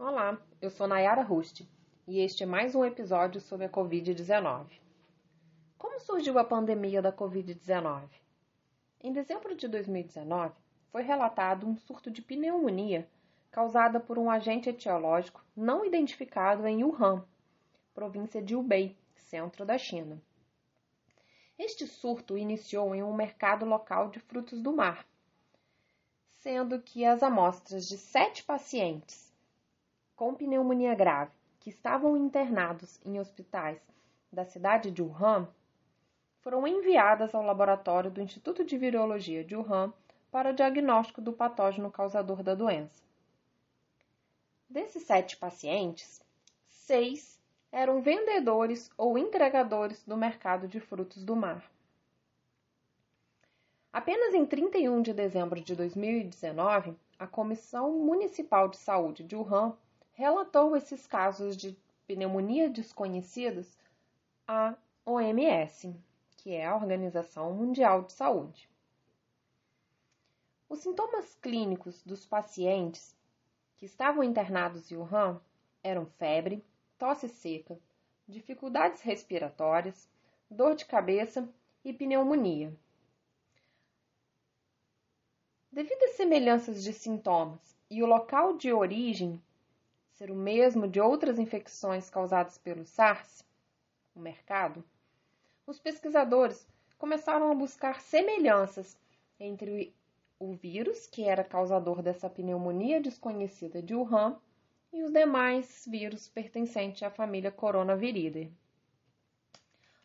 Olá, eu sou Nayara Rust e este é mais um episódio sobre a Covid-19. Como surgiu a pandemia da Covid-19? Em dezembro de 2019, foi relatado um surto de pneumonia causada por um agente etiológico não identificado em Wuhan, província de Hubei, centro da China. Este surto iniciou em um mercado local de frutos do mar, sendo que as amostras de sete pacientes com pneumonia grave que estavam internados em hospitais da cidade de Wuhan foram enviadas ao laboratório do Instituto de Virologia de Wuhan para o diagnóstico do patógeno causador da doença. Desses sete pacientes, seis eram vendedores ou entregadores do mercado de frutos do mar. Apenas em 31 de dezembro de 2019, a Comissão Municipal de Saúde de Wuhan relatou esses casos de pneumonia desconhecidos à OMS, que é a Organização Mundial de Saúde. Os sintomas clínicos dos pacientes que estavam internados em Wuhan eram febre, tosse seca, dificuldades respiratórias, dor de cabeça e pneumonia. Devido às semelhanças de sintomas e o local de origem ser o mesmo de outras infecções causadas pelo SARS, o mercado, os pesquisadores começaram a buscar semelhanças entre o vírus, que era causador dessa pneumonia desconhecida de Wuhan, e os demais vírus pertencentes à família Coronaviridae.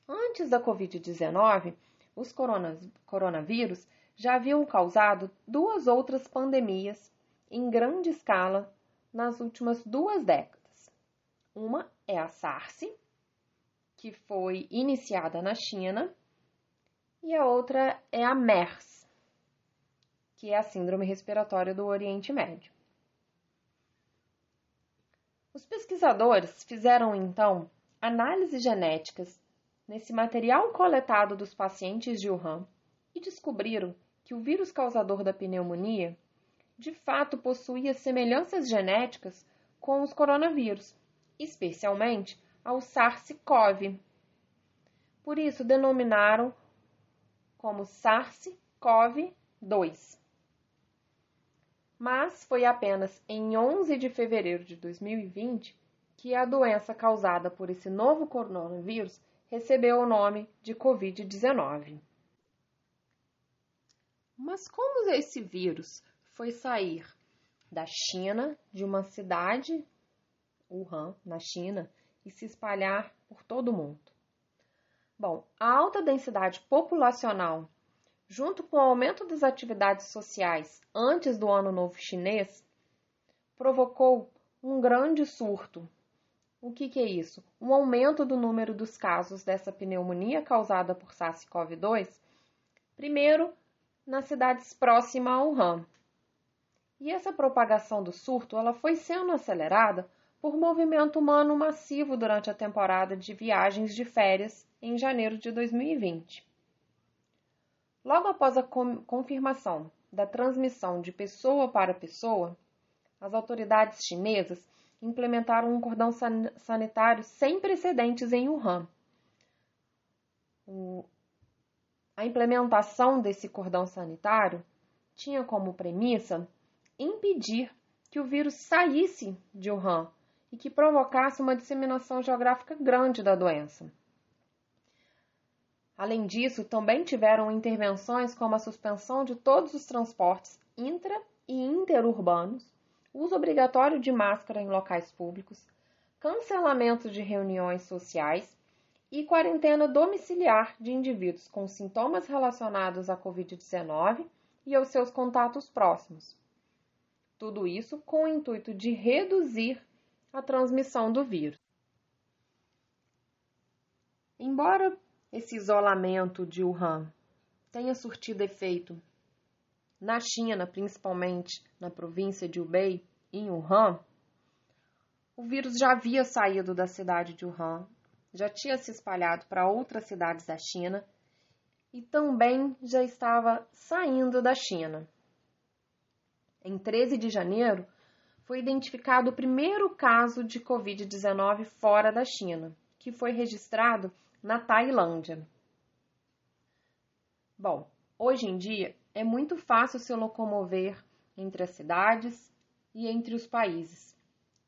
Antes da Covid-19, os coronavírus já haviam causado duas outras pandemias em grande escala nas últimas duas décadas. Uma é a SARS, que foi iniciada na China, e a outra é a MERS, que é a Síndrome Respiratória do Oriente Médio. Os pesquisadores fizeram então análises genéticas nesse material coletado dos pacientes de Wuhan e descobriram que o vírus causador da pneumonia de fato possuía semelhanças genéticas com os coronavírus, especialmente ao SARS-CoV. Por isso denominaram como SARS-CoV-2. Mas foi apenas em 11 de fevereiro de 2020 que a doença causada por esse novo coronavírus recebeu o nome de Covid-19. Mas como esse vírus foi sair da China, de uma cidade, Wuhan, na China, e se espalhar por todo o mundo. Bom, a alta densidade populacional, junto com o aumento das atividades sociais antes do Ano Novo Chinês, provocou um grande surto. O que, que é isso? Um aumento do número dos casos dessa pneumonia causada por SARS-CoV-2, primeiro nas cidades próximas a Wuhan, e essa propagação do surto ela foi sendo acelerada por movimento humano massivo durante a temporada de viagens de férias em janeiro de 2020. Logo após a confirmação da transmissão de pessoa para pessoa, as autoridades chinesas implementaram um cordão sanitário sem precedentes em Wuhan. O... A implementação desse cordão sanitário tinha como premissa impedir que o vírus saísse de Wuhan e que provocasse uma disseminação geográfica grande da doença. Além disso, também tiveram intervenções como a suspensão de todos os transportes intra e interurbanos, uso obrigatório de máscara em locais públicos, cancelamento de reuniões sociais e quarentena domiciliar de indivíduos com sintomas relacionados à Covid-19 e aos seus contatos próximos. Tudo isso com o intuito de reduzir a transmissão do vírus. Embora esse isolamento de Wuhan tenha surtido efeito na China, principalmente na província de Hubei, em Wuhan, o vírus já havia saído da cidade de Wuhan, já tinha se espalhado para outras cidades da China e também já estava saindo da China. Em 13 de janeiro, foi identificado o primeiro caso de Covid-19 fora da China, que foi registrado na Tailândia. Bom, hoje em dia é muito fácil se locomover entre as cidades e entre os países,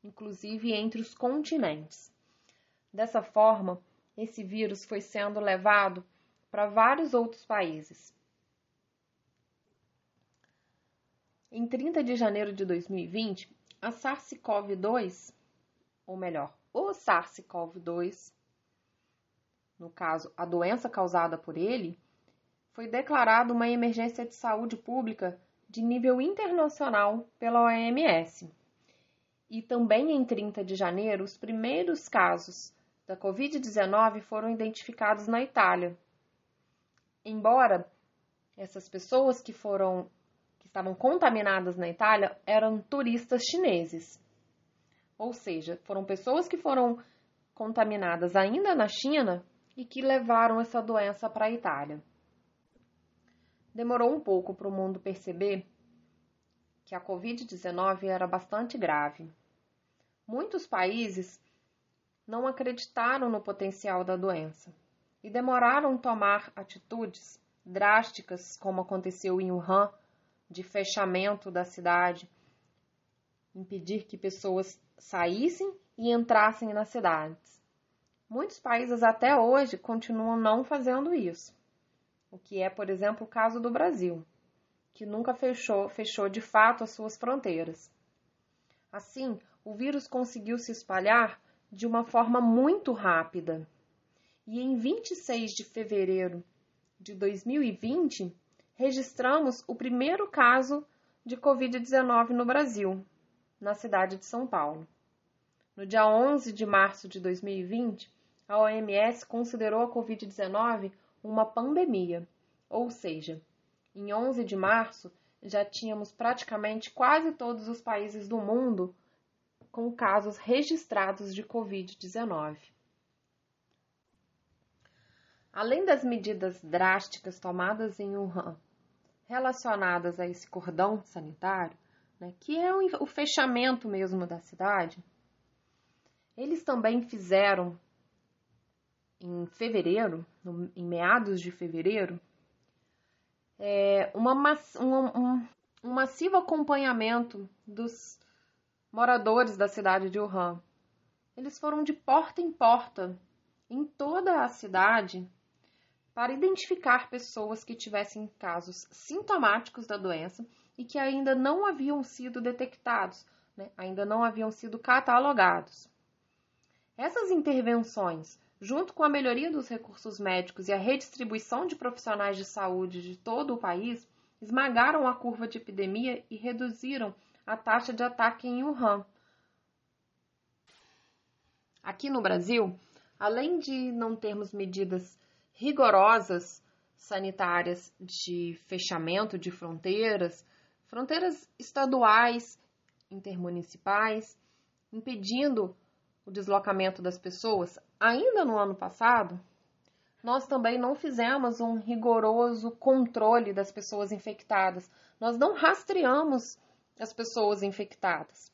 inclusive entre os continentes. Dessa forma, esse vírus foi sendo levado para vários outros países. Em 30 de janeiro de 2020, a SARS-CoV-2, ou melhor, o SARS-CoV-2, no caso, a doença causada por ele, foi declarada uma emergência de saúde pública de nível internacional pela OMS. E também em 30 de janeiro, os primeiros casos da Covid-19 foram identificados na Itália. Embora essas pessoas que foram estavam contaminadas na Itália eram turistas chineses. Ou seja, foram pessoas que foram contaminadas ainda na China e que levaram essa doença para a Itália. Demorou um pouco para o mundo perceber que a Covid-19 era bastante grave. Muitos países não acreditaram no potencial da doença e demoraram tomar atitudes drásticas, como aconteceu em Wuhan, de fechamento da cidade, impedir que pessoas saíssem e entrassem nas cidades. Muitos países até hoje continuam não fazendo isso, o que é, por exemplo, o caso do Brasil, que nunca fechou, fechou de fato as suas fronteiras. Assim, o vírus conseguiu se espalhar de uma forma muito rápida. E em 26 de fevereiro de 2020, registramos o primeiro caso de Covid-19 no Brasil, na cidade de São Paulo. No dia 11 de março de 2020, a OMS considerou a Covid-19 uma pandemia, ou seja, em 11 de março já tínhamos praticamente quase todos os países do mundo com casos registrados de Covid-19. Além das medidas drásticas tomadas em Wuhan relacionadas a esse cordão sanitário, né, que é o fechamento mesmo da cidade, eles também fizeram em fevereiro, no, em meados de fevereiro, é, uma, um, um, massivo acompanhamento dos moradores da cidade de Wuhan. Eles foram de porta em porta em toda a cidade para identificar pessoas que tivessem casos sintomáticos da doença e que ainda não haviam sido detectados, né? ainda não haviam sido catalogados. Essas intervenções, junto com a melhoria dos recursos médicos e a redistribuição de profissionais de saúde de todo o país, esmagaram a curva de epidemia e reduziram a taxa de ataque em Wuhan. Aqui no Brasil, além de não termos medidas rigorosas sanitárias de fechamento de fronteiras, fronteiras estaduais, intermunicipais, impedindo o deslocamento das pessoas, ainda no ano passado, nós também não fizemos um rigoroso controle das pessoas infectadas. Nós não rastreamos as pessoas infectadas.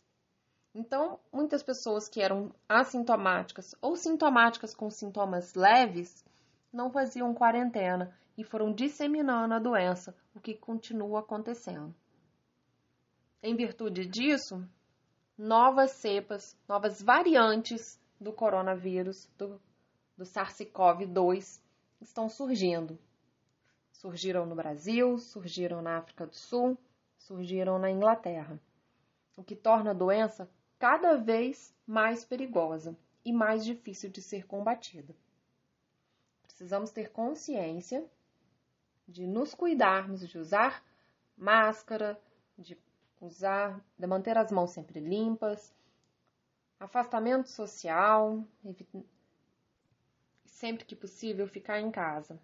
Então, muitas pessoas que eram assintomáticas ou sintomáticas com sintomas leves não faziam quarentena e foram disseminando a doença, o que continua acontecendo. Em virtude disso, novas cepas, novas variantes do coronavírus, do, do SARS-CoV-2, estão surgindo. Surgiram no Brasil, surgiram na África do Sul, surgiram na Inglaterra, o que torna a doença cada vez mais perigosa e mais difícil de ser combatida. Precisamos ter consciência de nos cuidarmos, de usar máscara, de usar, de manter as mãos sempre limpas, afastamento social, sempre que possível ficar em casa.